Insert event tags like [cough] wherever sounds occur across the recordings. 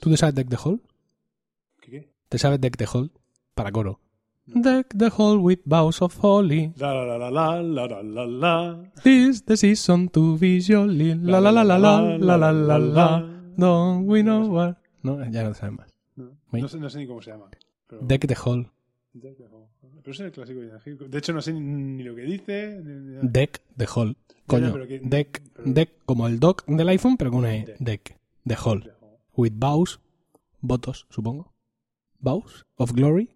¿Tú te sabes Deck the Hall? ¿Qué qué? ¿Te sabes Deck the Hall? Para coro. Deck the hall with boughs of holly. La la la la la la la la. This the season to be jolly. La la la la la la la la la. Don't we know what. No, ya no sabes más. No, no sé, no sé ni cómo se llama. Pero, Deck the hall. Deck the Hall. Pero ese es el clásico villancico. De hecho, no sé ni, lo que dice. ni- Deck the hall. Coño. pero que- Deck. pero- Deck como el dock del iPhone, pero con una E. Deck. Deck. The hall. With bows. Votos, supongo. Bows of glory.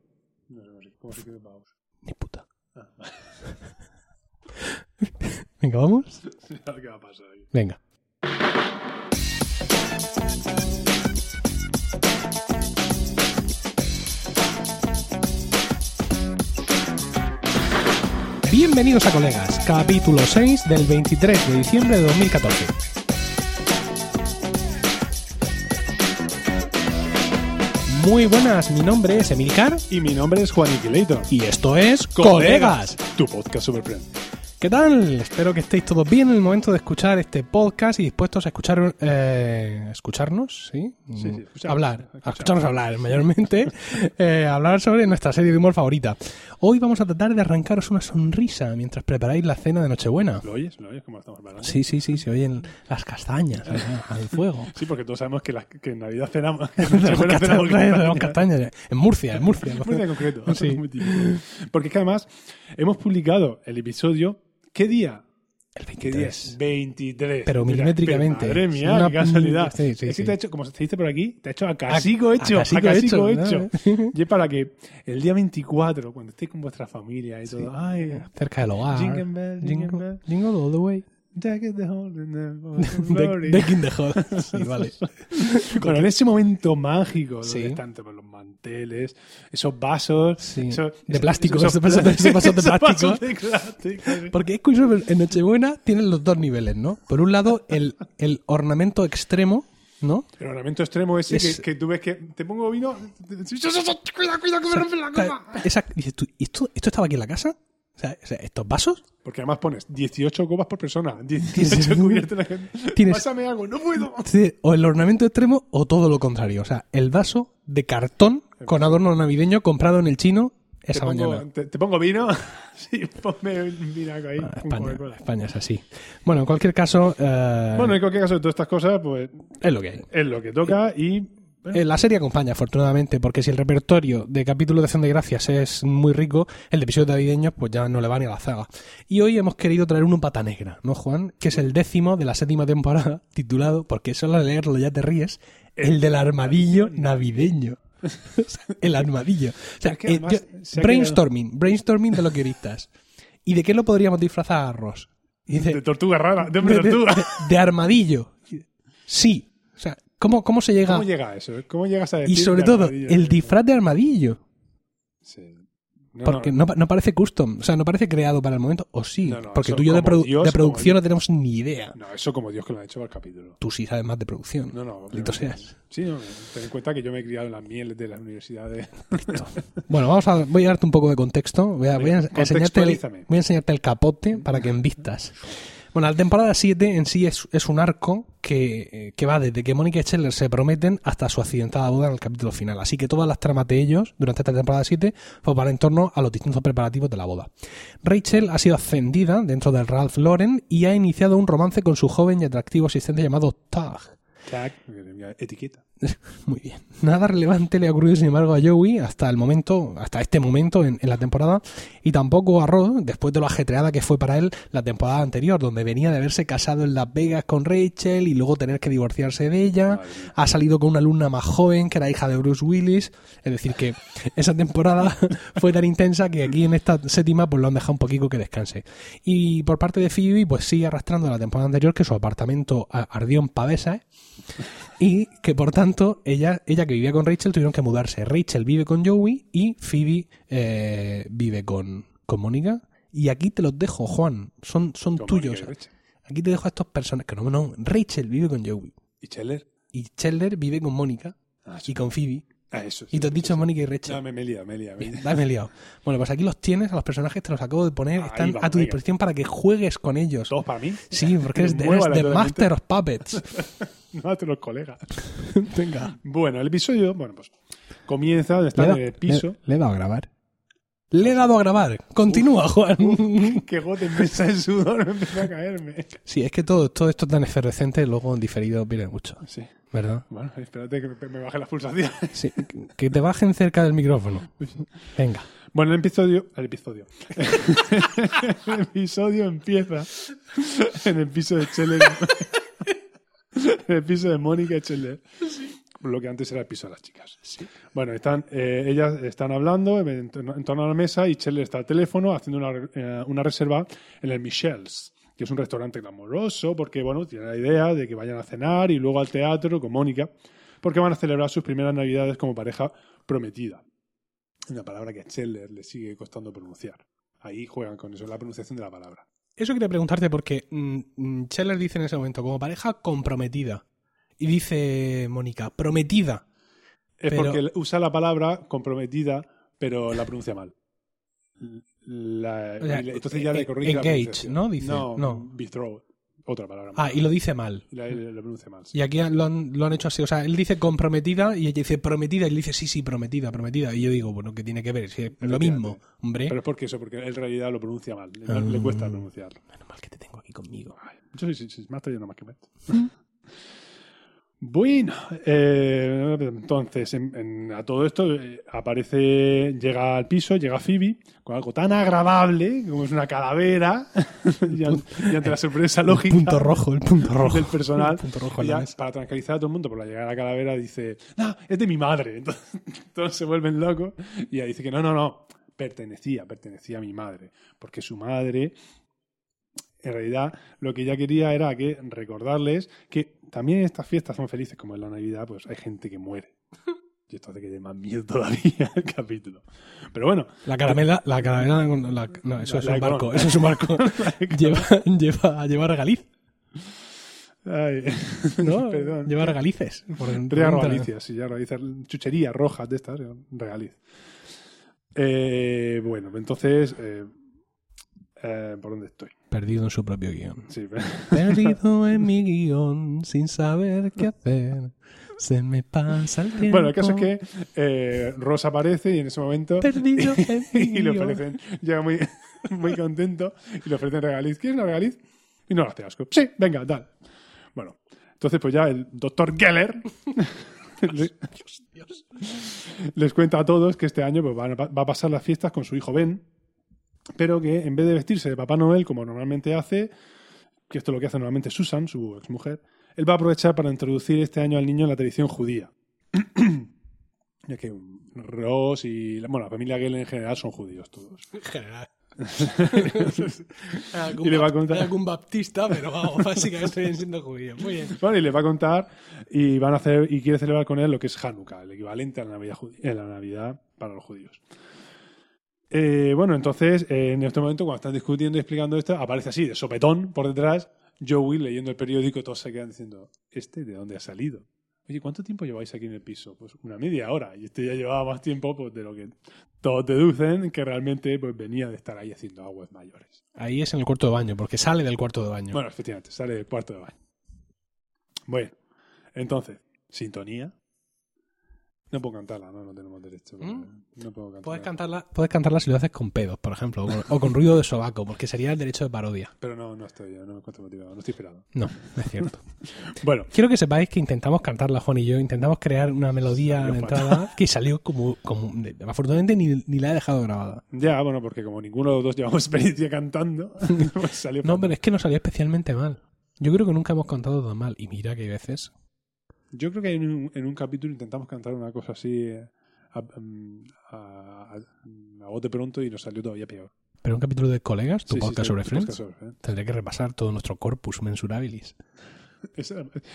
No sé cómo se- escribe Baus. Ni puta. Ah, [laughs] Venga, vamos. qué va a pasar aquí. Venga. Bienvenidos a Colegas, capítulo 6 del 23 de diciembre de 2014. Muy buenas, mi nombre es Emilcar Y mi nombre es Juan Iquileito. y esto es Colegas. Tu podcast friend. ¿Qué tal? Espero que estéis todos bien en el momento de escuchar este podcast y dispuestos a escuchar, eh, escucharnos, ¿sí? Sí, sí, hablar, a escucharnos hablar mayormente, [laughs] eh, hablar sobre nuestra serie de humor favorita. Hoy vamos a tratar de arrancaros una sonrisa mientras preparáis la cena de Nochebuena. ¿Lo oyes? ¿Lo oyes cómo estamos hablando? Sí, sí, sí, se oyen las castañas al, al [laughs] fuego. Sí, porque todos sabemos que, la- que en Navidad cenamos. que en [laughs] Tenemos Nochebuena castañas, cenamos tenemos castañas. En Murcia, en Murcia. En concreto. Sí. Muy típico. Porque es que además hemos publicado el episodio. ¿Qué día? El ¿Qué día? 23. 23. Pero milimétricamente. Madre mía, una- qué casualidad. Sí, sí, es que sí. te ha hecho, como se dice por aquí, te ha hecho a casico A- hecho. a casico hecho, hecho. Y es para que el día 24, cuando estéis con vuestra familia y todo, ay, Cerca del hogar. Jingle bell, jingle Jingle, bell. jingle all the way. Jack is the hole in the [laughs] hall. Sí, vale. [laughs] Bueno, en ese momento mágico, donde Sí. están todos los manteles, esos vasos, Sí. esos- De plástico, esos- esos vasos de- esos vasos de [laughs] esos plástico. de. Porque es curioso, en Nochebuena tienen los dos niveles, ¿no? Por un lado, el, el ornamento extremo, ¿no? El ornamento extremo ese Es- que, que tú ves que te pongo vino. Cuidado, cuidado, que me rompe la copa. Esa, dices tú, ¿y esto, ¿esto estaba aquí en la casa? O sea, o sea, ¿estos vasos? Porque además pones 18 copas por persona. [laughs] 18 cubiertos la gente. Tienes- Pásame algo, no puedo. O el ornamento extremo o todo lo contrario. O sea, el vaso de cartón con adorno navideño comprado en el chino Te esa pongo, mañana. te, te pongo vino. [laughs] sí, ponme un vinaco ahí. Ah, España. España es así. Bueno, en cualquier caso, eh, Bueno, en cualquier caso, de todas estas cosas, pues es lo que hay. es lo que toca y. Eh, La serie acompaña, afortunadamente, porque si el repertorio de capítulos de Acción de Gracias es muy rico, el de episodios navideños pues ya no le va ni a la zaga. Y hoy hemos querido traer uno pata negra, ¿no, Juan? Que es el décimo de la séptima temporada, [laughs] titulado, porque solo al leerlo ya te ríes, el del armadillo navideño. [laughs] El armadillo. O sea, que eh, yo- se brainstorming, brainstorming de los guionistas. ¿Y de qué lo podríamos disfrazar a Ross? Dice, De tortuga rara, de de, de- de armadillo. Sí. O sea, ¿cómo, cómo se llega? ¿Cómo llega a eso? ¿Cómo llegas a decir Y sobre todo, el disfraz de armadillo. Sí. No, Porque no, no, pa- no parece custom, o sea, no parece creado para el momento, o sí. No, no, porque tú y yo de, produ- Dios, de producción no tenemos ni idea. no, eso como Dios que lo ha hecho para el capítulo. Tú sí sabes más de producción. No, no. Pero- seas. Sí, no, ten en cuenta que yo me he criado en las mieles de las universidades. Bueno, vamos a, voy a darte un poco de contexto. Voy a, voy a enseñarte el, voy a enseñarte el capote para que envistas. Bueno, la temporada 7 en sí es, un arco que, eh, va desde que Mónica y Scheller se prometen hasta su accidentada boda en el capítulo final. Así que todas las tramas de ellos durante esta temporada 7 pues van en torno a los distintos preparativos de la boda. Rachel ha sido ascendida dentro del Ralph Lauren y ha iniciado un romance con su joven y atractivo asistente llamado Tag. Tag, etiqueta. [laughs] Muy bien. Nada relevante le ha ocurrido, sin embargo, a Joey hasta el momento, hasta este momento en, en la temporada, y tampoco a Ross, después de lo ajetreada que fue para él la temporada anterior, donde venía de haberse casado en Las Vegas con Rachel y luego tener que divorciarse de ella. Ha salido con una alumna más joven, que era hija de Bruce Willis. Es decir, que [laughs] esa temporada [laughs] fue tan intensa que aquí en esta séptima pues lo han dejado un poquito que descanse. Y por parte de Phoebe, pues sigue arrastrando la temporada anterior que su apartamento ardió en pavesas y que por tanto ella, ella que vivía con Rachel tuvieron que mudarse. Rachel vive con Joey y Phoebe eh, vive con, con Mónica. Y aquí te los dejo, Juan. Son, son Con tuyos. Aquí te dejo a estos personajes. Que no, no. Rachel vive con Joey. ¿Y Cheller? Y Chandler vive con Mónica Ah, y con Phoebe. Ah, eso sí, Y te has dicho. Mónica y Rachel. No, me, me he liado, me he liado, me he Bien, liado. dame liado. Bueno, pues aquí los tienes, a los personajes te los acabo de poner, Ahí están a tu venga. disposición para que juegues con ellos. ¿Todos para mí? Sí, porque eres, eres the. Master of Puppets. [laughs] No, a los colegas. [laughs] Venga. Bueno, el episodio, bueno, pues comienza, está en el piso. le he dado a grabar. Le he dado a grabar. Continúa, Juan. Que gote en mesa de sudor me [laughs] empezó a caerme. Sí, es que todo, todo esto tan efervescente luego en diferido viene mucho, Sí. ¿verdad? Bueno, espérate que me- me baje las pulsaciones. Sí, que te bajen cerca del micrófono. Venga. Bueno, el episodio. El episodio. [laughs] el episodio empieza en el piso de Scheller. [laughs] en el piso de Mónica y Scheller. Lo que antes era el piso de las chicas. Bueno, están, eh, ellas están hablando en, torno- a la mesa y Scheller está al teléfono haciendo una, eh, una reserva en el Michel's, que es un restaurante glamoroso, porque bueno, tiene la idea de que vayan a cenar y luego al teatro con Mónica, porque van a celebrar sus primeras navidades como pareja prometida. Una palabra que a Scheller le sigue costando pronunciar. Ahí juegan con eso, la pronunciación de la palabra. Eso quería preguntarte porque mm, mm, Scheller dice en ese momento, como pareja comprometida. Y dice Mónica, prometida. Es Pero- porque usa la palabra comprometida, pero la pronuncia mal. La- O sea, entonces ya le corrige la engage, pronunciación. ¿no? Dice, no, no. betroth, otra palabra. Ah, y lo dice mal. La, la- la pronuncia mal. sí. Y aquí lo han, lo han hecho así. O sea, él dice comprometida y ella dice prometida. Y él dice sí, sí, prometida, prometida. Y yo digo, bueno, ¿qué tiene que ver? Si es lo mismo, hombre. Pero es porque eso, porque en realidad lo pronuncia mal. Le, le cuesta Ah. pronunciarlo. Menos mal que te tengo aquí conmigo. Ay, Yo sí, sí, sí, me ha traído nada más que meto. Bueno, eh, entonces en- en- a todo esto eh, aparece, llega al piso, llega Phoebe con algo tan agradable como es una calavera y, an- y ante la sorpresa El lógica punto rojo, el punto rojo. del personal, El punto rojo mesa. para tranquilizar a todo el mundo por la llegada de la calavera dice, no, es de mi madre. Entonces [laughs] todos se vuelven locos y ella dice que no, no, no, pertenecía, pertenecía a mi madre, porque su madre en realidad lo que ella quería era que recordarles que también estas fiestas son felices, como en la Navidad, pues hay gente que muere. [laughs] Y esto hace que dé más miedo todavía el capítulo. Pero bueno, La caramela, la caramela, la- no, eso La- es la un barco, eso es un barco. [laughs] [laughs] lleva, lleva, lleva regaliz, ay, ¿no? perdón. Lleva regalices. Por, dentro. regalicias, sí, ya regalicias, chucherías rojas de estas, regaliz. Eh, bueno, entonces, eh, eh, ¿por dónde estoy? Perdido en su propio guion. Sí, [laughs] Perdido en mi guion, sin saber qué hacer. Se me pasa el tiempo. bueno, el caso es que eh, Ross aparece y en ese momento Perdido [laughs] en mi y le guion. ofrecen, llega muy, [laughs] muy contento y le ofrecen regaliz. ¿Quieres una regaliz? Y no le hace asco. Sí, venga, tal. Bueno, entonces pues ya el doctor Geller le- les cuenta a todos que este año pues, va a pasar las fiestas con su hijo Ben, pero que en vez de vestirse de Papá Noel como normalmente hace, que esto es lo que hace normalmente Susan, su exmujer, él va a aprovechar para introducir este año al niño en la tradición judía. [clears throat] ya que Ross y la- bueno, la familia Geller en general son judíos todos. En general. [laughs] Y le va a contar- algún baptista, pero vamos, [laughs] básicamente siguen siendo judíos. Muy bien. Bueno, y le va a contar y van a hacer y quiere celebrar con él lo que es Hanukkah, el equivalente a la Navidad, judí- eh, la Navidad para los judíos. Eh, bueno, entonces, eh, en este momento, cuando están discutiendo y explicando esto, aparece así, de sopetón, por detrás, Joey leyendo el periódico y todos se quedan diciendo, ¿este de dónde ha salido? Oye, ¿cuánto tiempo lleváis aquí en el piso? Pues una media hora. Y este ya llevaba más tiempo pues, de lo que todos deducen que realmente pues, venía de estar ahí haciendo aguas mayores. Ahí es en el cuarto de baño, porque sale del cuarto de baño. Bueno, efectivamente, sale del cuarto de baño. Bueno, entonces, sintonía. No puedo cantarla, no, no tenemos derecho. ¿Mm? No puedo cantarla. Puedes cantarla, puedes cantarla si lo haces con pedos, por ejemplo, o con, o con ruido de sobaco, porque sería el derecho de parodia. Pero no, no estoy, no me encuentro motivado, no estoy esperado. No, no es cierto. [laughs] Bueno, Quiero que sepáis que intentamos cantarla, Juan y yo, intentamos crear una melodía de entrada que salió como... como de- afortunadamente ni, ni la he dejado grabada. ya, bueno, porque como ninguno de los dos llevamos [laughs] experiencia cantando, [laughs] pues salió No, fatal. pero es que no salió especialmente mal. Yo creo que nunca hemos cantado tan mal. Y mira que hay veces... Yo creo que en un, en un capítulo intentamos cantar una cosa así eh, a, a, a, a bote pronto y nos salió todavía peor. Pero un capítulo de Colegas, tu Sí, podcast sí, sobre Friends, sobre Friends. tendré que repasar todo nuestro corpus mensurabilis. [laughs] Eso,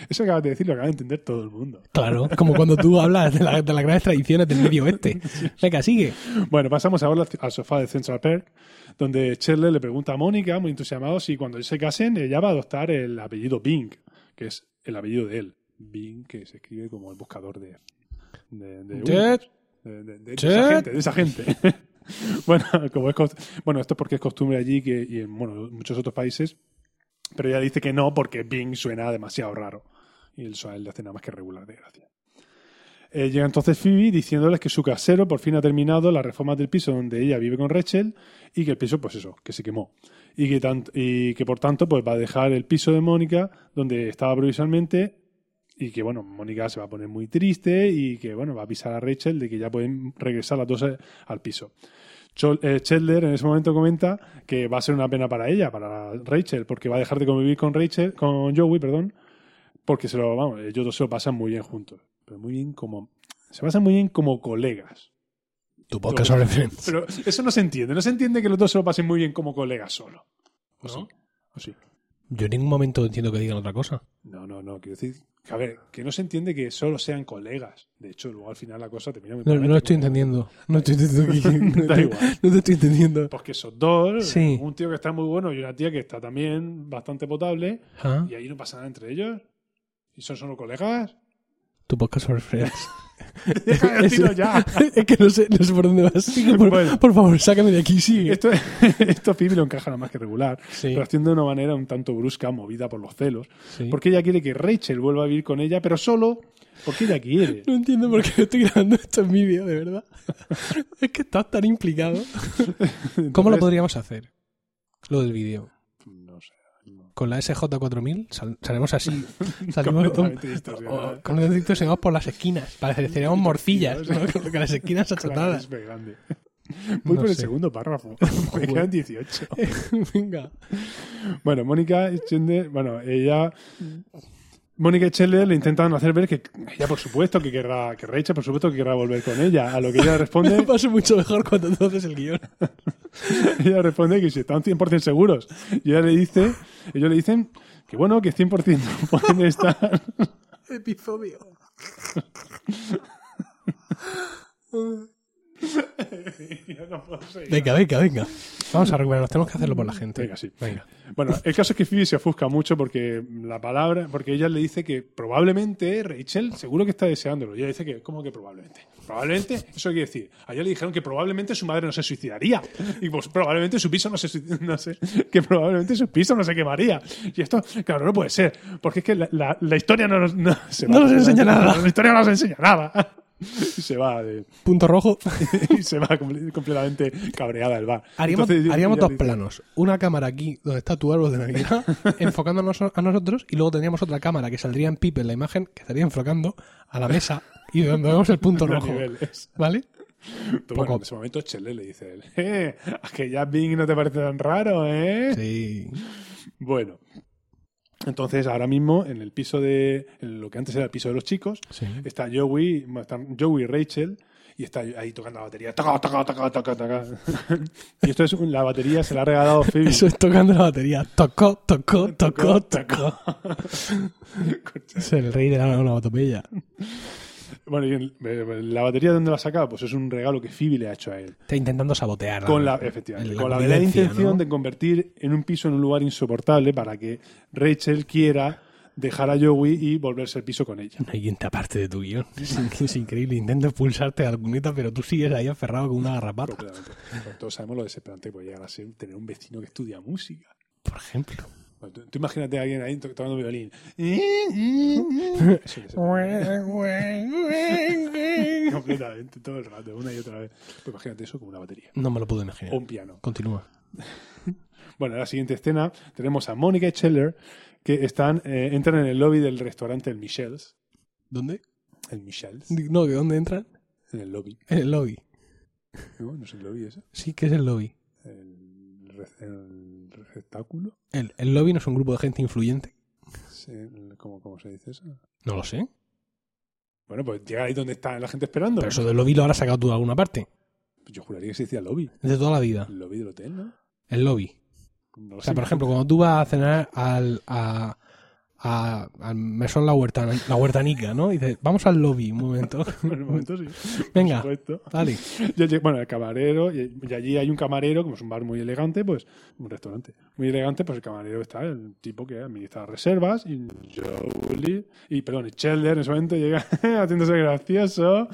eso acabas de decir lo acaba de entender todo el mundo. Claro, como cuando tú [laughs] hablas de, la- de las grandes tradiciones del medio oeste. [laughs] Venga, sigue. Bueno, pasamos ahora al sofá de Central Perk, donde Chandler le pregunta a Mónica, muy entusiasmado, si cuando se casen ella va a adoptar el apellido Bing, que es el apellido de él. Bing, que se escribe como el buscador de... de, de, Jet. de- de- de Jet. esa gente, de esa gente. [laughs] bueno, como es bueno, esto es porque es costumbre allí que, y en bueno, muchos otros países, pero ella dice que no porque Bing suena demasiado raro. Y el Soael le hace nada más que regular de gracia. Eh, llega entonces Phoebe diciéndoles que su casero por fin ha terminado las reformas del piso donde ella vive con Rachel y que el piso, pues eso, que se quemó. Y que, y que por tanto pues va a dejar el piso de Mónica donde estaba provisionalmente y que bueno, Mónica se va a poner muy triste y que bueno, va a avisar a Rachel de que ya pueden regresar las dos eh, al piso. Eh, Chandler en ese momento comenta que va a ser una pena para ella, para Rachel, porque va a dejar de convivir con Rachel, con Joey, perdón, porque se lo, vamos, ellos dos se lo pasan muy bien juntos, pero muy bien como, se pasan muy bien como colegas. Tu podcast sobre Friends. Pero eso no se entiende, no se entiende que los dos se lo pasen muy bien como colegas solo. ¿O ¿No? sí? ¿O sí? Yo en ningún momento entiendo que digan otra cosa. No, no, no, quiero decir, a ver, que no se entiende que solo sean colegas. De hecho, luego al final la cosa termina muy No, no lo estoy porque- entendiendo. No estoy entendiendo. [laughs] Da no, igual. no te estoy entendiendo. Pues que esos dos, Sí. un tío que está muy bueno y una tía que está también bastante potable, Ah, y ahí no pasa nada entre ellos. ¿Y son solo colegas? Tu podcast sobre Friends. [laughs] Deja de decirlo ya. [laughs] es que no sé, no sé por dónde vas. Sigue, [laughs] por, Bueno. por favor, sácame de aquí, sigue. Esto, [laughs] esto Phoebe lo encaja nada más que regular, Sí, pero haciendo de una manera un tanto brusca, movida por los celos, sí. porque ella quiere que Rachel vuelva a vivir con ella, pero solo porque ella quiere. No entiendo por qué estoy grabando esto en vídeo, de verdad. es que estás tan implicado. ¿Cómo lo podríamos hacer? Lo del vídeo. Con la SJ4000 sal- salimos así. [laughs] Salimos Completamente o- con los por las esquinas. Pareceríamos [laughs] morcillas, ¿no? Con con las esquinas [laughs] Claro, achatadas. es grande. Voy No por el segundo párrafo. Me quedan 18. Venga. Bueno, Mónica y Chandler, bueno, ella. Mónica y Chandler le intentan hacer ver que ella, por supuesto, que querrá, que Rachel, por supuesto, que querrá volver con ella. A lo que ella [laughs] Me responde, paso mucho mejor cuando tú haces el guion. [laughs] ella responde que si están 100% seguros. Y ella le dice, ellos le dicen que bueno, que 100% [laughs] pueden estar. Episodio. [laughs] Yo no puedo seguir. Venga, venga, venga. Vamos a recuperarnos. Tenemos que hacerlo por la gente. Venga, sí. Venga. Bueno, el caso es que Phoebe se ofusca mucho porque la palabra, porque ella le dice que probablemente Rachel seguro que está deseándolo. Y ella dice que, ¿cómo que probablemente? Probablemente, eso quiere decir. A ella le dijeron que probablemente su madre no se suicidaría. Y pues probablemente su piso no se [laughs] no sé, que probablemente su piso no se quemaría. Y esto, claro, no puede ser. Porque es que la, la- la historia no nos, no, se No nos enseña nada. La historia no nos enseña nada. [laughs] Y se va de- Punto rojo. [laughs] y se va comple- completamente cabreada del bar. Haríamos, Entonces, haríamos dos dice- planos. Una cámara aquí, donde está tu árbol de Navidad, [laughs] enfocándonos a nosotros, y luego tendríamos otra cámara que saldría en pipe en la imagen, que estaría enfocando a la mesa y donde vemos el punto rojo. niveles. ¿Vale? Bueno, en ese momento Chele le dice él, eh, a que ya Bing no te parece tan raro, ¿eh? Sí. Bueno, entonces ahora mismo en el piso de, en lo que antes era el piso de los chicos, Sí. está Joey, están Joey y Rachel, y está ahí tocando la batería, toca, toca, toca, toca, toca. [laughs] y esto es, la batería se la ha regalado Phoebe. Eso es tocando la batería. Tocó, tocó, tocó, tocó. [laughs] Es el rey de la onomatopeya. Bueno, y el- eh, la batería de dónde la ha sacado, pues es un regalo que Phoebe le ha hecho a él. Está intentando sabotear. Con la, efectivamente, la con la intención ¿no? de convertir en un piso en un lugar insoportable para que Rachel quiera dejar a Joey y volverse el piso con ella. No hay quien te aparte de tu guion. Es, es increíble. Intento expulsarte de la cuneta, pero tú sigues ahí aferrado con una garrapata. Todos sabemos lo desesperante que puede llegar a ser tener un vecino que estudia música. Por ejemplo. Bueno, tú, tú imagínate a alguien ahí to- tocando violín. [laughs] Eso [laughs] completamente, todo el rato, una y otra vez. Pues imagínate eso como una batería. No me lo puedo imaginar. O un piano. Continúa. [laughs] Bueno, en la siguiente escena tenemos a Mónica y Scheller que están, eh, entran en el lobby del restaurante El Michel's. ¿Dónde? El Michel's. No, ¿de dónde entran? En el lobby. En el lobby. No, no es el lobby ese. Sí, que es el lobby. El, el receptáculo. El, el lobby no es un grupo de gente influyente. Sí, ¿cómo, ¿Cómo se dice eso? No lo sé. Bueno, pues llega ahí donde está la gente esperando. Pero eso del lobby lo habrás sacado tú de alguna parte. Yo juraría que se decía lobby. De toda la vida. El lobby del hotel, ¿no? El lobby. No O sea, por ejemplo, cuando tú vas a cenar al, a, a, al mesón la, huertana, la huertanica, ¿no? Y dice, vamos al lobby, un momento. [laughs] En el momento sí. [laughs] Venga, Por dale. Y allí- bueno, el camarero, y, y allí hay un camarero, como es un bar muy elegante, pues, un restaurante muy elegante, pues el camarero está, el tipo que administra reservas, y Jolie, y perdón, y Chelder en ese momento llega [laughs] haciéndose gracioso,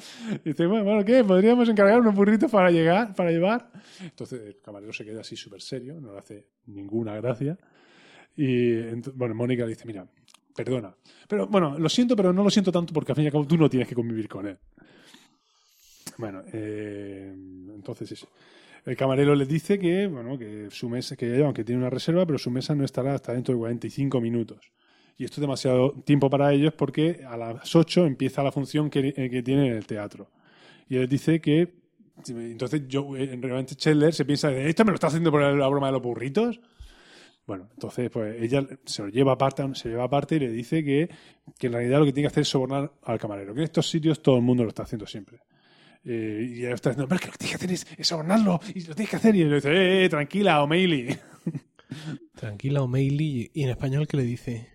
y dice, bueno, bueno, ¿qué? ¿Podríamos encargar unos burritos para llegar, para llevar? Entonces el camarero se queda así súper serio, no le hace ninguna gracia, y bueno, Mónica le dice, mira, perdona, pero bueno, lo siento, pero no lo siento tanto porque al fin y al cabo tú no tienes que convivir con él. Bueno, eh, entonces eso. El camarero le dice que, bueno, que su mesa, que aunque tiene una reserva, pero su mesa no estará hasta dentro de 45 minutos. Y esto es demasiado tiempo para ellos porque a las 8 empieza la función que, eh, que tiene en el teatro. Y él dice que, entonces yo, eh, realmente Chandler se piensa, ¿esto me lo está haciendo por la broma de los burritos? Bueno, entonces pues ella se lo lleva aparte, se lleva aparte y le dice que, que en realidad lo que tiene que hacer es sobornar al camarero. Que en estos sitios todo el mundo lo está haciendo siempre. Eh, y ella está diciendo, pero que lo que tienes que hacer es, es sobornarlo y lo tienes que hacer. Y él le dice, eh, eh, tranquila, O'Malley. [laughs] Tranquila, O'Malley. ¿Y en español qué le dice?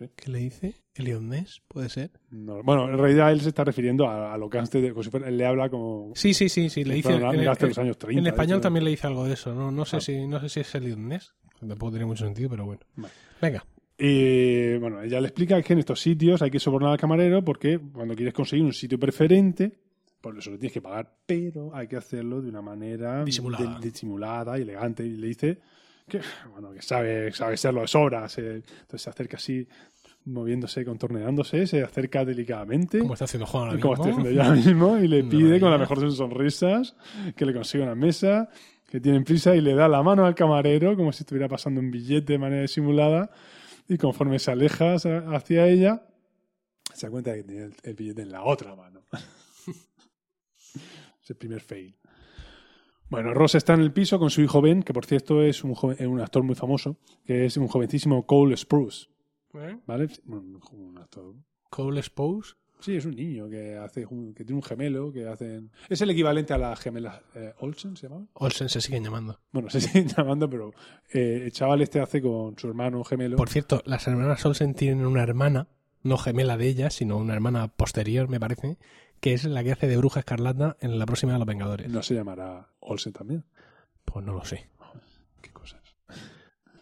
Sé. ¿Qué le dice? ¿Eliot Ness? ¿Puede ser? No, bueno, en realidad él se está refiriendo a, a lo que antes, de, como si fuera- él le habla como... Sí, sí, sí, sí. Le dice, en, en- los años 30. en español hecho. también le dice algo de eso. No, no, sé, Ah. si, no sé si es Eliot Ness. Tampoco tiene mucho sentido, pero bueno. Vale. Venga. Y bueno, ella le explica que en estos sitios hay que sobornar al camarero porque cuando quieres conseguir un sitio preferente, por eso lo tienes que pagar, pero hay que hacerlo de una manera Disimulada. disimulada y elegante. Y le dice que, bueno, que sabe, sabe serlo de sobra. se- entonces se acerca así, moviéndose, contorneándose, se acerca delicadamente. Como está haciendo Juan ahora como mismo. estoy haciendo yo ahora mismo, y le [laughs] pide con la mejor de sus sonrisas que le consiga una mesa, que tienen prisa y le da la mano al camarero como si estuviera pasando un billete de manera disimulada y conforme se aleja hacia- ella se da cuenta de que tiene el, el billete en la otra mano. [laughs] es el primer fail. Bueno, Ross está en el piso con su hijo Ben, que por cierto es un, joven- un actor muy famoso, que es un jovencísimo Cole Spruce, ¿Eh? ¿vale? Bueno, un actor Cole Spose. Sí, es un niño que hace que tiene un gemelo que hacen. Es el equivalente a las gemelas eh, Olsen, ¿se llamaban? Olsen se siguen llamando. Bueno, [laughs] se siguen llamando, pero eh, el chaval este hace con su hermano gemelo. Por cierto, las hermanas Olsen tienen una hermana, no gemela de ellas, sino una hermana posterior, me parece, que es la que hace de bruja escarlata en la próxima de los Vengadores. No se llamará Olsen también. Pues no lo sé. Qué cosas.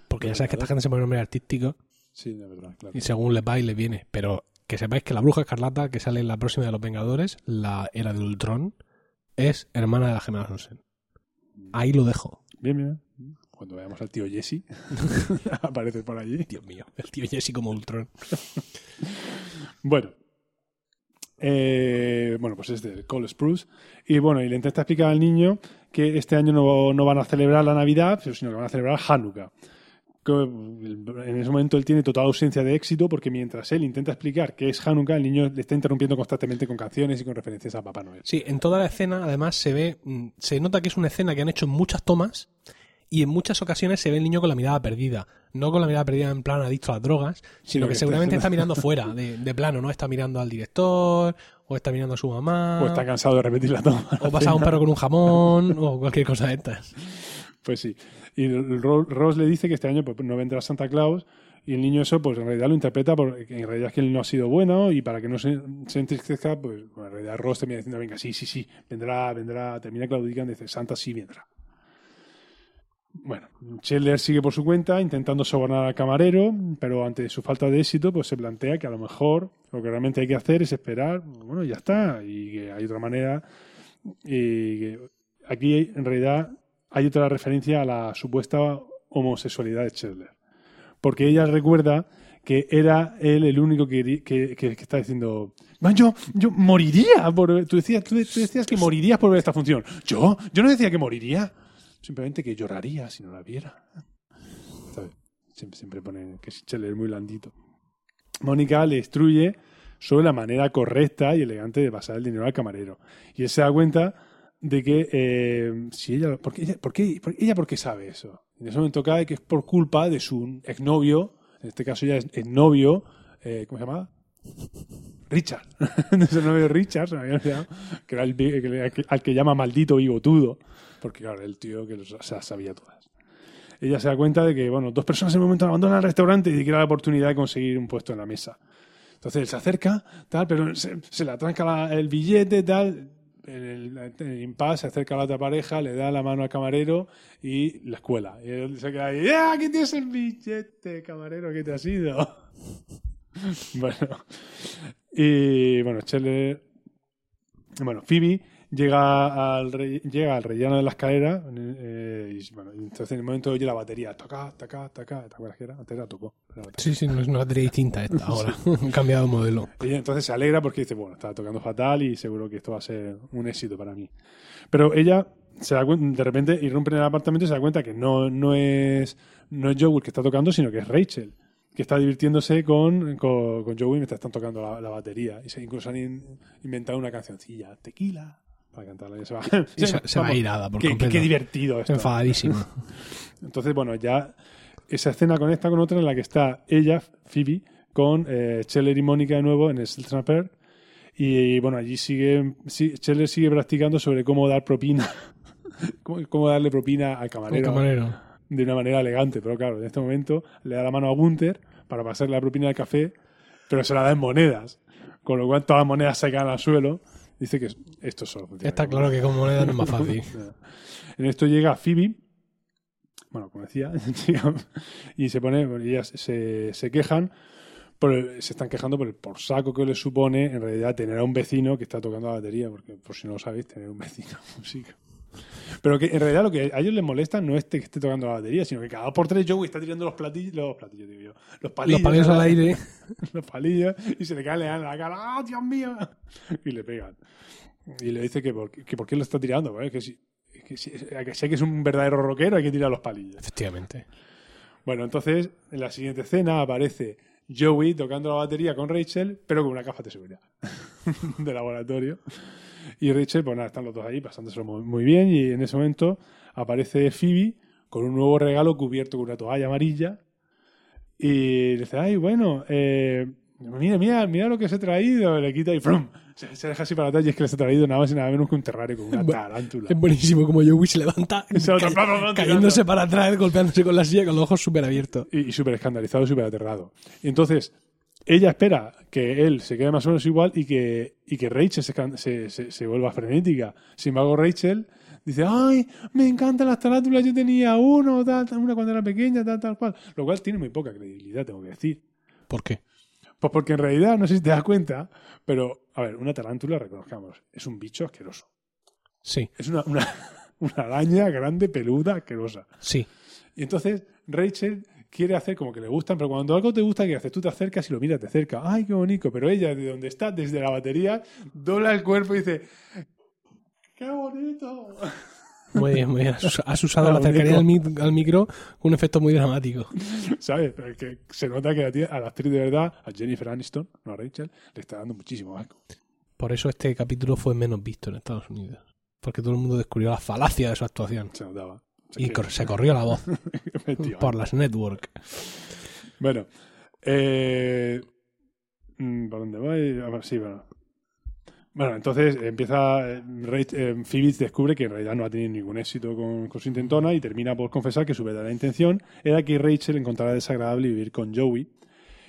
Porque ya sabes que esta gente se pone nombre artístico Sí, de verdad, claro. y según les va y les viene. Pero que sepáis que la bruja escarlata que sale en la próxima de los Vengadores, la era de Ultron, es hermana de las gemelas Olsen. Ahí lo dejo. Bien, bien. Cuando veamos al tío Jesse, [laughs] [laughs] aparece por allí. Dios mío, el tío Jesse como Ultron. [laughs] Bueno. Eh, bueno, pues es de Cole Spruce. Y bueno, y le intenta explicar al niño que este año no, no van a celebrar la Navidad, sino que van a celebrar Hanukkah. Que, En ese momento él tiene total ausencia de éxito porque mientras él intenta explicar qué es Hanukkah, el niño le está interrumpiendo constantemente con canciones y con referencias a Papá Noel. Sí, en toda la escena, además, se ve, mm, se nota que es una escena que han hecho muchas tomas y en muchas ocasiones se ve el niño con la mirada perdida. No con la mirada perdida en plan adicto a las drogas, sino que que está seguramente haciendo- está mirando [laughs] fuera, de, de plano, ¿no? Está mirando al director, o está mirando a su mamá, O está cansado de repetir la toma. o pasa un perro con un jamón, o cualquier cosa de estas. [laughs] Pues sí. Y Ross le dice que este año pues, no vendrá Santa Claus y el niño eso pues en realidad lo interpreta porque en realidad es que él no ha sido bueno y para que no se, se entristezca pues en realidad Ross termina diciendo venga sí, sí, sí, vendrá, vendrá, termina claudicando y dice Santa sí vendrá. Bueno, Scheller sigue por su cuenta intentando sobornar al camarero, pero ante su falta de éxito, pues se plantea que a lo mejor lo que realmente hay que hacer es esperar, bueno, ya está, y que hay otra manera. Y aquí en realidad hay otra referencia a la supuesta homosexualidad de Scheller. Porque ella recuerda que era él el único que, que, que- está diciendo, "Man, yo, yo moriría por ver-". Tú decías, tú, tú decías que morirías por ver esta función. Yo, yo no decía que moriría. Simplemente que lloraría si no la viera. Siempre, siempre pone que Scheller es muy blandito. Mónica le instruye sobre la manera correcta y elegante de pasar el dinero al camarero. Y él se da cuenta de que eh, si ella, ¿por qué ella, por qué- por- ella por qué sabe eso? En ese momento cae que es por culpa de su exnovio, en este caso ya es el novio, eh, ¿cómo se llama? Richard. [laughs] su novio Richard, que era el, que- al que llama maldito bigotudo, porque claro, el tío que los- se las sabía todas. ella se da cuenta de que, bueno, dos personas en un momento abandonan el restaurante y quiere la oportunidad de conseguir un puesto en la mesa. Entonces él se acerca, tal, pero se, le atranca el billete, tal. En el, impasse se acerca a la otra pareja, le da la mano al camarero y la escuela. Y él se queda ahí, ¡ah, aquí tienes el billete, camarero, que te has ido! [laughs] bueno. Y bueno, Chele. Bueno, Phoebe llega al, re- llega al rellano de la escalera. eh, y bueno, y entonces en el momento oye la batería. Toca, toca, toca. ¿Te acuerdas que era? Antes la tocó. Sí, sí, no es una batería distinta esta [laughs] ahora. [laughs] Han cambiado de modelo. Ella entonces se alegra porque dice, bueno, está tocando fatal y seguro que esto va a ser un éxito para mí. Pero ella se da cuen- de repente irrumpe en el apartamento y se da cuenta que no, no es no es Joel que está tocando, sino que es Rachel, que está divirtiéndose con, con, con Joey mientras están tocando la, la batería. Y se incluso han in- inventado una cancioncilla, tequila, para cantarla. [laughs] Y se va, Y se, se va irada por qué, completo. qué divertido esto. Enfadadísima. [laughs] Entonces, bueno, ya esa escena conecta con otra en la que está ella, Phoebe, con eh, Scheller y Mónica de nuevo en el Snapper. Y bueno, allí sigue, sí, Scheller sigue practicando sobre cómo dar propina, [laughs] cómo, cómo darle propina al camarero, camarero. de una manera elegante. Pero claro, en este momento le da la mano a Gunther para pasarle la propina del café, pero se la da en monedas. Con lo cual todas las monedas se caen al suelo. Dice que esto solo funciona Está claro que con moneda no es más fácil. [laughs] en esto llega Phoebe, bueno, como decía, [laughs] y se pone, bueno, ellas se, se quejan, por el- se están quejando por el por saco que les supone en realidad tener a un vecino que está tocando la batería, porque por si no lo sabéis, tener un vecino de [laughs] música. Pero que en realidad lo que a ellos les molesta no es que esté tocando la batería, sino que cada por tres Joey está tirando los platillos, los platillos, digo yo, los palillos, Los palillos al aire. [laughs] los palillos y se le cae en la cara, ¡ah, Dios mío! [laughs] Y le pegan. Y le dice que por, que por qué lo está tirando. Bueno, es que si, que si, que sé que es un verdadero rockero, hay que tirar los palillos. Efectivamente. Bueno, entonces en la siguiente escena aparece Joey tocando la batería con Rachel, pero con una caja de seguridad [laughs] de laboratorio. Y Rachel, pues nada, están los dos ahí pasándoselo muy, bien. Y en ese momento aparece Phoebe con un nuevo regalo cubierto con una toalla amarilla. Y le dice, ay, bueno, eh, mira, mira, mira lo que se ha traído. Le quita y ¡frum! Se, se deja así para atrás y es que les ha traído nada más y nada menos que un terrario con una tarántula. Es buenísimo como Joey se levanta [laughs] Se cayéndose para atrás, golpeándose con la silla con los ojos súper abiertos. y, y súper escandalizado, súper aterrado. Y entonces, ella espera que él se quede más o menos igual y que, y que Rachel se, se, se- se vuelva frenética. Sin embargo, Rachel dice, ay, me encantan las tarátulas, yo tenía uno, tal, tal, una cuando era pequeña, tal, tal cual. Lo cual tiene muy poca credibilidad, tengo que decir. ¿Por qué? Pues porque en realidad, no sé si te das cuenta, pero, a ver, una tarántula, reconozcamos, es un bicho asqueroso. Sí, Es una, una, [laughs] una araña grande, peluda, asquerosa. sí. Y entonces Rachel quiere hacer como que le gustan, pero cuando algo te gusta, ¿qué haces? Tú te acercas y lo miras de cerca. ¡Ay, qué bonito! Pero ella, de donde está, desde la batería, dobla el cuerpo y dice ¡Qué bonito! Muy bien, muy bien. Has, us- has usado [laughs] la cercanía al, mi- al micro con un efecto muy dramático. ¿Sabes? Pero es que se nota que tía- a la actriz de verdad, a Jennifer Aniston, no a Rachel, le está dando muchísimo asco. Por eso este capítulo fue menos visto en Estados Unidos. Porque todo el mundo descubrió la falacia de su actuación. Se notaba. Y se corrió la voz [laughs] por las network. Bueno, eh, mm, ¿por dónde voy? Sí, bueno. Bueno, entonces empieza. eh, eh, Phoebe descubre que en realidad no ha tenido ningún éxito con, con su intentona y termina por confesar que su verdadera intención era que Rachel encontrara desagradable vivir con Joey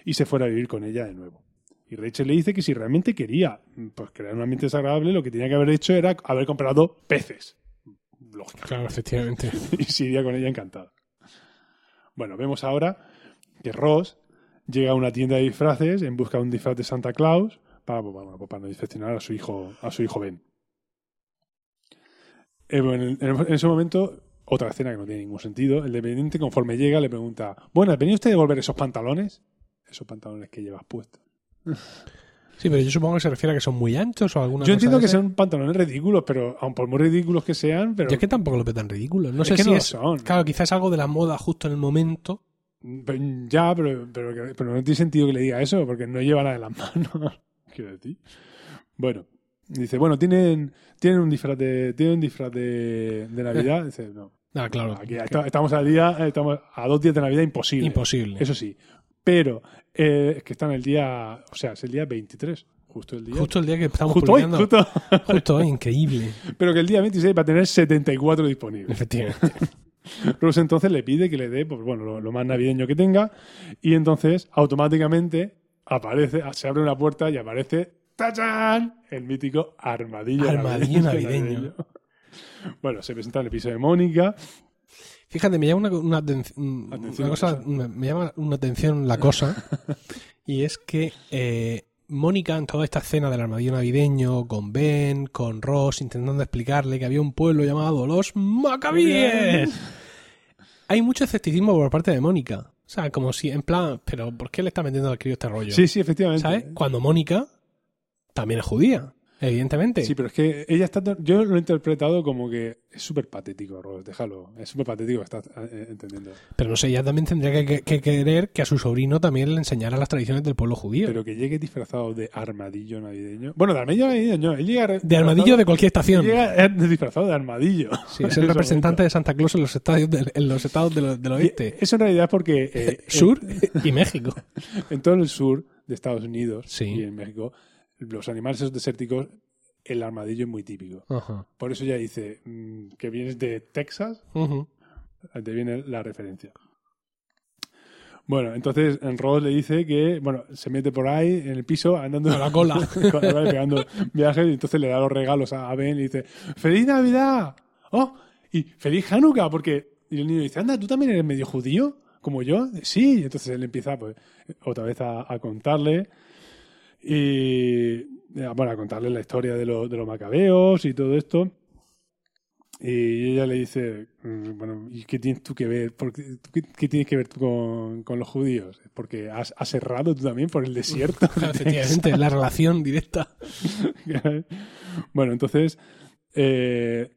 y se fuera a vivir con ella de nuevo. Y Rachel le dice que si realmente quería pues, crear un ambiente desagradable, lo que tenía que haber hecho era haber comprado peces. Lógico Claro, efectivamente. [laughs] y se iría con ella encantado. Bueno, vemos ahora que Ross llega a una tienda de disfraces en busca de un disfraz de Santa Claus para, bueno, para no decepcionar a su hijo, a su hijo Ben. Eh, bueno, en, en- en ese momento, otra escena que no tiene ningún sentido. El dependiente, conforme llega, le pregunta: Bueno, ¿venía usted a devolver esos pantalones? Esos pantalones que llevas puestos. [laughs] Sí, pero yo supongo que se refiere a que son muy anchos o alguna Yo cosa entiendo que ese. son pantalones ridículos, pero aun por muy ridículos que sean, pero Yo es que tampoco lo veo tan ridículo. No Es sé que si no lo es. son. Claro, quizás es algo de la moda justo en el momento. Pero- Ya, pero, pero, no tiene sentido que le diga eso, porque no lleva nada en las [laughs] manos. Quiero decir. Bueno, dice, bueno, tienen, tienen un disfraz de, tienen un disfraz de, de Navidad. Dice, no. [laughs] Ah, claro. Aquí que- estamos al día, estamos a dos días de Navidad, imposible. Imposible. Eso sí. Pero eh, es que está en el día, o sea, es el día 23, justo el día. Justo el día que estamos Justo hoy, justo. Justo hoy, increíble. Pero que el día 26 va a tener 74 disponibles. Efectivamente. [laughs] Rose entonces le pide que le dé pues, bueno, lo, lo más navideño que tenga y entonces automáticamente aparece, se abre una puerta y aparece ¡tachán! el mítico armadillo, Armadillo navideño. [laughs] Bueno, se presenta en el piso de Mónica. Fíjate, me llama una, una aten- una Atención la cosa, me llama una atención la cosa, y es que eh, Mónica en toda esta escena del armadillo navideño, con Ben, con Ross, intentando explicarle que había un pueblo llamado los Macabíes, hay mucho escepticismo por parte de Mónica. O sea, como si, en plan, pero ¿por qué le está metiendo al crío este rollo? Sí, sí, efectivamente. ¿Sabes? Cuando Mónica también es judía, evidentemente. Sí, pero es que ella está. Yo lo he interpretado como que es súper patético, Rose, déjalo. Es súper patético, estás eh, entendiendo. Pero no sé, ella también tendría que, que- que querer que a su sobrino también le enseñara las tradiciones del pueblo judío. Pero que llegue disfrazado de armadillo navideño. Bueno, de armadillo navideño, no. Él llega de armadillo de cualquier estación. Llega eh, disfrazado de armadillo. Sí, es [laughs] el representante de Santa Claus en los estados del, en los estados del, del Y oeste, Eso en realidad es porque. eh, [laughs] sur y México. En, [laughs] en todo el sur de Estados Unidos Sí. y en México, los animales esos desérticos, el armadillo es muy típico. Ajá. Por eso ella dice mm, que vienes de Texas, te viene la referencia. Bueno, entonces en Ross le dice que, bueno, se mete por ahí en el piso andando A la cola. [laughs] con la cola, pegando viajes y entonces le da los regalos a a Ben y dice ¡Feliz Navidad! ¡Oh! Y ¡Feliz Hanukkah! Porque y el niño dice, anda, ¿tú también eres medio judío? ¿Como yo? Sí. Y entonces él empieza pues otra vez a, a contarle y eh, bueno, a contarle la historia de, los de los macabeos y todo esto. Y ella le dice, mm, bueno, ¿y qué tienes tú que ver? ¿Por qué, qué, tienes que ver tú con, con los judíos? Porque has, has errado tú también por el desierto. [laughs] Efectivamente, la relación directa. [laughs] bueno, entonces eh,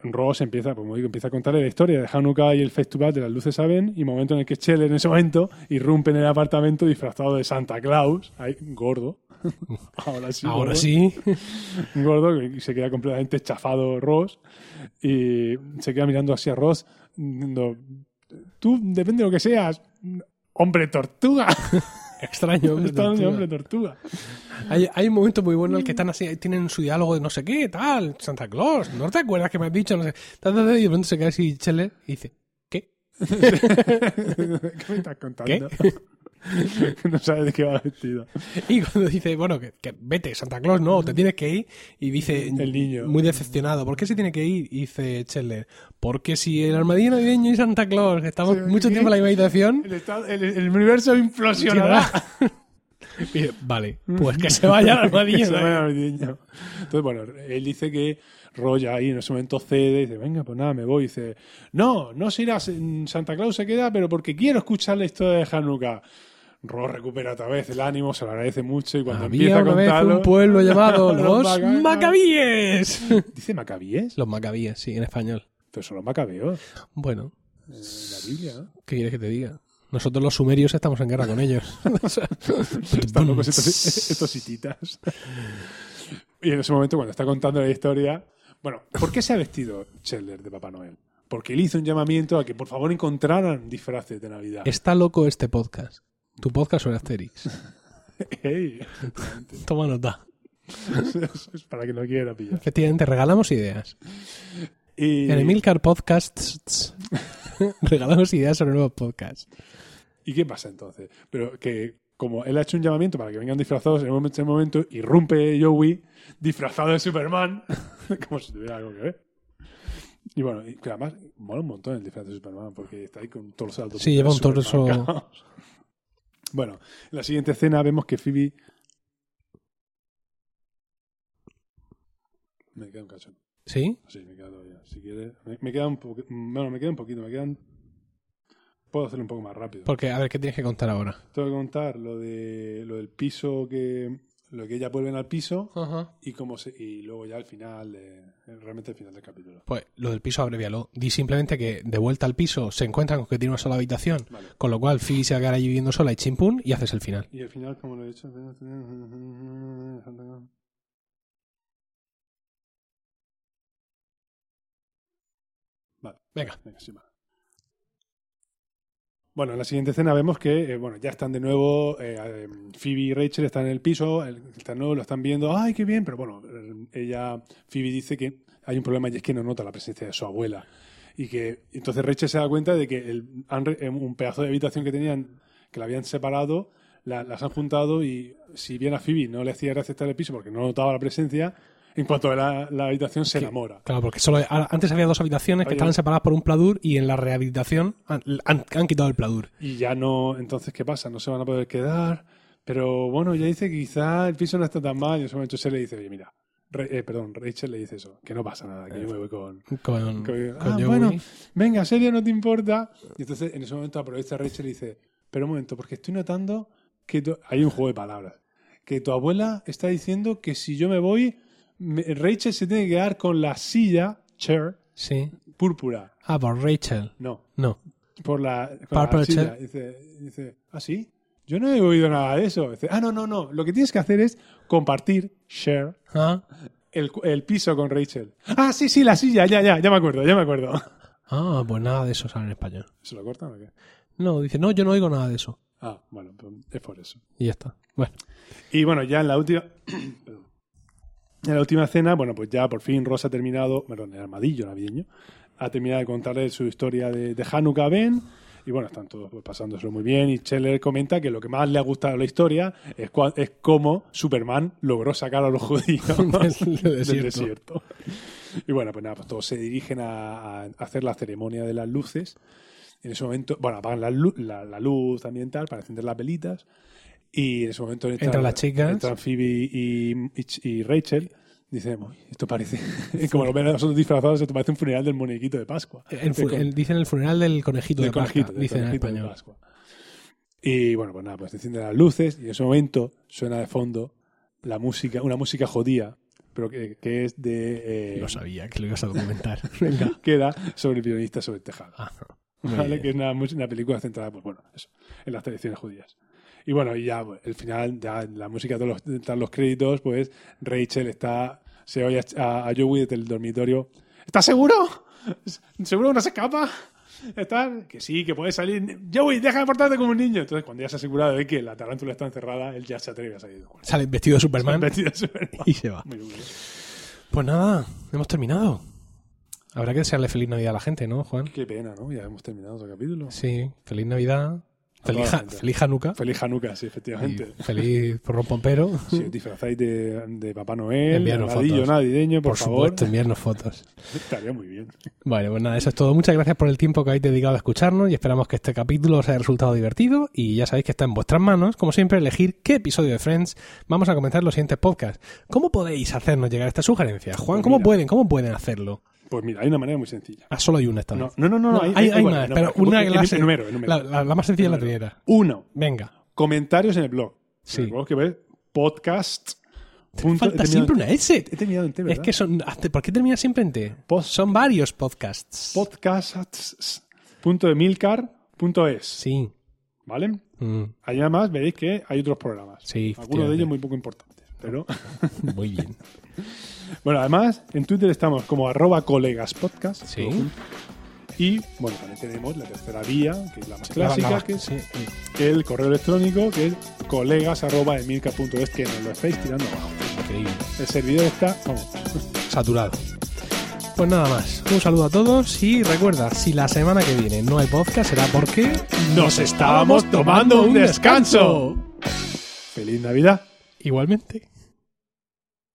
Ross empieza, pues, como digo, empieza a contarle la historia de Hanukkah y el festival de las luces saben y momento en el que Scheller en ese momento irrumpe en el apartamento disfrazado de Santa Claus, ahí, gordo. [laughs] Ahora sí. Ahora gordo. sí. Gordo y se queda completamente chafado Ross y se queda mirando hacia Ross diciendo, tú depende de lo que seas, hombre tortuga. [laughs] Extraño. hombre, tortuga. hombre tortuga. Hay, hay un momento muy bueno en el que están así, tienen su diálogo de no sé qué, tal, Santa Claus, ¿no te acuerdas que me has dicho? No sé, y de pronto se queda así Scheller y dice, ¿qué? [laughs] ¿Qué me estás contando? [laughs] no sabes de qué va vestido. Y cuando dice, bueno, que, que vete, Santa Claus, no, te tienes que ir. Y dice, El niño. muy decepcionado, ¿por qué se tiene que ir? Y dice Scheller, porque si el armadillo navideño y Santa Claus, estamos Sí, mucho tiempo en la misma habitación, El, estado- el- el universo implosionará. [laughs] y dice, vale, pues que se [laughs] vaya el armadillo. Que se vaya navideño. navideño. Entonces, bueno, él dice que Roya ahí en ese momento cede y dice, venga, pues nada, me voy. Y dice, no, no se irá, Santa Claus se queda, pero porque quiero escuchar la historia de Hanukkah. Ro recupera otra vez el ánimo, se lo agradece mucho y cuando empieza a una vez contarlo... un pueblo [laughs] llamado [laughs] Los los Maca- Macabíes. ¿Dice Macabíes? Los Macabíes, sí, en español. Pero son los macabeos Bueno, en la Biblia, ¿no? ¿qué quieres que te diga? Nosotros los sumerios estamos en guerra con ellos. [laughs] Están locos estos, estos hititas. Y en ese momento, cuando está contando la historia. Bueno, [laughs] ¿por qué se ha vestido Scheller de Papá Noel? Porque él hizo un llamamiento a que por favor encontraran disfraces de Navidad. Está loco este podcast. Tu podcast sobre Asterix. [laughs] Ey, [laughs] Toma nota. es para que no quiera pillar. Efectivamente, regalamos ideas. Y, En Emilcar Podcasts regalamos ideas sobre nuevos podcasts. ¿Y qué pasa entonces? Pero que como él ha hecho un llamamiento para que vengan disfrazados, en ese momento irrumpe Joey disfrazado de Superman, [laughs] como si tuviera algo que ver. Y bueno, y que además mola un montón el disfraz de Superman, porque está ahí con torso alto. Sí, lleva un torso- [laughs] Bueno, en la siguiente escena vemos que Phoebe... Me queda un cachón. ¿Sí? Sí, me queda todavía. Si quieres, me, me queda un poquito. Bueno, me queda un poquito, me quedan. Puedo hacerlo un poco más rápido. Porque, a ver, ¿qué tienes que contar ahora? Tengo que contar lo de lo del piso que. Lo que ellas vuelven al piso y cómo se. Y luego ya al final, de- realmente al final del capítulo. Pues lo del piso, abrevialo. Di simplemente que de vuelta al piso se encuentran con que tiene una sola habitación. Vale. Con lo cual, Phoebe se va a quedar allí viviendo sola y chimpún y haces el final. Y al final, como lo he dicho. Vale. Venga. Venga, sí, va. Bueno, en la siguiente escena vemos que eh, bueno, ya están de nuevo, eh, eh, Phoebe y Rachel están en el piso, están nuevo, lo están viendo, ¡ay, qué bien! Pero bueno, eh, ella, Phoebe dice que hay un problema y es que no nota la presencia de su abuela. Y que entonces Rachel se da cuenta de que el, re- un pedazo de habitación que tenían, que la habían separado, la- las han juntado y si bien a Phoebe no le hacía gracia estar en el piso porque no notaba la presencia, en cuanto a la, la habitación se enamora. Claro, porque solo antes había dos habitaciones que estaban separadas por un pladur y en la rehabilitación han, han- han quitado el pladur. Y ya no, entonces, ¿qué pasa? No se van a poder quedar. Pero bueno, ya dice que quizá el piso no está tan mal. Y en ese momento se le dice, oye, mira, eh, perdón, Rachel le dice eso, que no pasa nada, que yo me voy con... Con, con- con ah, bueno, venga, serio, no te importa. Y entonces en ese momento aprovecha Rachel y dice, pero un momento, porque estoy notando que tu- hay un juego de palabras. Que tu abuela está diciendo que si yo me voy, Rachel se tiene que quedar con la silla, chair, Sí. púrpura. Ah, por Rachel. No, No. por la, con la silla. Dice, dice, ¿ah, sí? Yo no he oído nada de eso. Dice, ah, no, no, no. Lo que tienes que hacer es compartir, share, Ah, el, el piso con Rachel. Ah, sí, sí, la silla, ya, ya, ya me acuerdo, ya me acuerdo. ah, pues nada de eso sale en español. ¿Se lo cortan o qué? No, dice, no, yo no oigo nada de eso. Ah, bueno, pues es por eso. Y ya está. Bueno, Y bueno, ya en la última. En la última cena, bueno, pues ya por fin Rosa ha terminado, perdón, el armadillo navideño, ha terminado de contarle su historia de, de Hanukkah a Ben. Y bueno, están todos pues, pasándoselo muy bien. Y Scheller comenta que lo que más le ha gustado de la historia es, cua- es cómo Superman logró sacar a los judíos [laughs] Del del desierto. Y bueno, pues nada, pues todos se dirigen a, a hacer la ceremonia de las luces. En ese momento, bueno, apagan la, lu- la, la luz ambiental para encender las velitas. Y en ese momento Entran las chicas. Entran Phoebe y, y- y Rachel. Dicen, "Uy, esto parece, [laughs] como lo ven nosotros disfrazados, esto parece un funeral del muñequito de Pascua. el De el- dicen el funeral del conejito del de Pascua, conejito, del dicen en conejito de español. Pascua. Y bueno, pues nada, pues encienden las luces y en ese momento suena de fondo la música, una música jodía, pero que, que es de... eh, Lo sabía que lo ibas a documentar. [laughs] Que era sobre el violinista sobre el tejado. Ah, ¿vale? Que es una, una película centrada, pues bueno, eso, en las tradiciones judías. Y bueno, y ya el final, ya en la música de los, tras los créditos, pues Rachel está, se oye a, a Joey desde el dormitorio. ¿Estás seguro? ¿Seguro que no se escapa? ¿Estás? Que sí, que puede salir. Joey, deja de portarte como un niño. Entonces, cuando ya se ha asegurado de que la tarántula está encerrada, él ya se atreve a salir. Sale vestido de Superman Vestido de Superman. [laughs] y se va. Muy bien. Pues nada, hemos terminado. Habrá que desearle feliz Navidad a la gente, ¿no, Juan? Qué pena, ¿no? Ya hemos terminado otro capítulo. Sí, feliz Navidad. Feliz, Ha- feliz Hanukkah. Feliz Hanukkah, sí, y efectivamente. feliz porrón pompero. Si os [laughs] disfrazáis de, de Papá Noel, Enviarnos fotos. navideño, por, Por favor. supuesto, enviarnos fotos. [laughs] Estaría muy bien. Vale, pues nada, eso es todo. Muchas gracias por el tiempo que habéis dedicado a escucharnos y esperamos que este capítulo os haya resultado divertido y ya sabéis que está en vuestras manos, como siempre, elegir qué episodio de Friends vamos a comentar en los siguientes podcasts. ¿Cómo podéis hacernos llegar estas sugerencias? Juan, Pues ¿cómo mira. pueden? ¿Cómo pueden hacerlo? Pues mira, hay una manera muy sencilla. Ah, solo hay una esta No, vez. no, no, no, No, hay, hay, hay más, no, pero una en- clase- en número, número. La, la- la más sencilla es la primera. Uno, Venga. comentarios en el blog. Sí. En el blog que ves podcast. punto- Falta siempre una S. He terminado en T, Es ¿verdad? que son. ¿Por qué termina siempre en T? Post- Son varios podcasts. podcasts.emilcar.es. sí. ¿Vale? Mm, Allá además veréis que hay otros programas. Sí, Algunos de ellos muy poco importantes. Pero [laughs] muy bien. bueno, además en Twitter estamos como arroba colegaspodcast. Sí. Y bueno, también tenemos la tercera vía, que es la más clásica, la- que es sí, el correo electrónico, que es colegas.emilcar.es, que nos lo estáis tirando abajo. increíble. El servidor está, vamos, saturado. Pues nada más. Un saludo a todos y recuerda, si la semana que viene no hay podcast será porque nos estábamos tomando un descanso. ¡Feliz Navidad! Igualmente.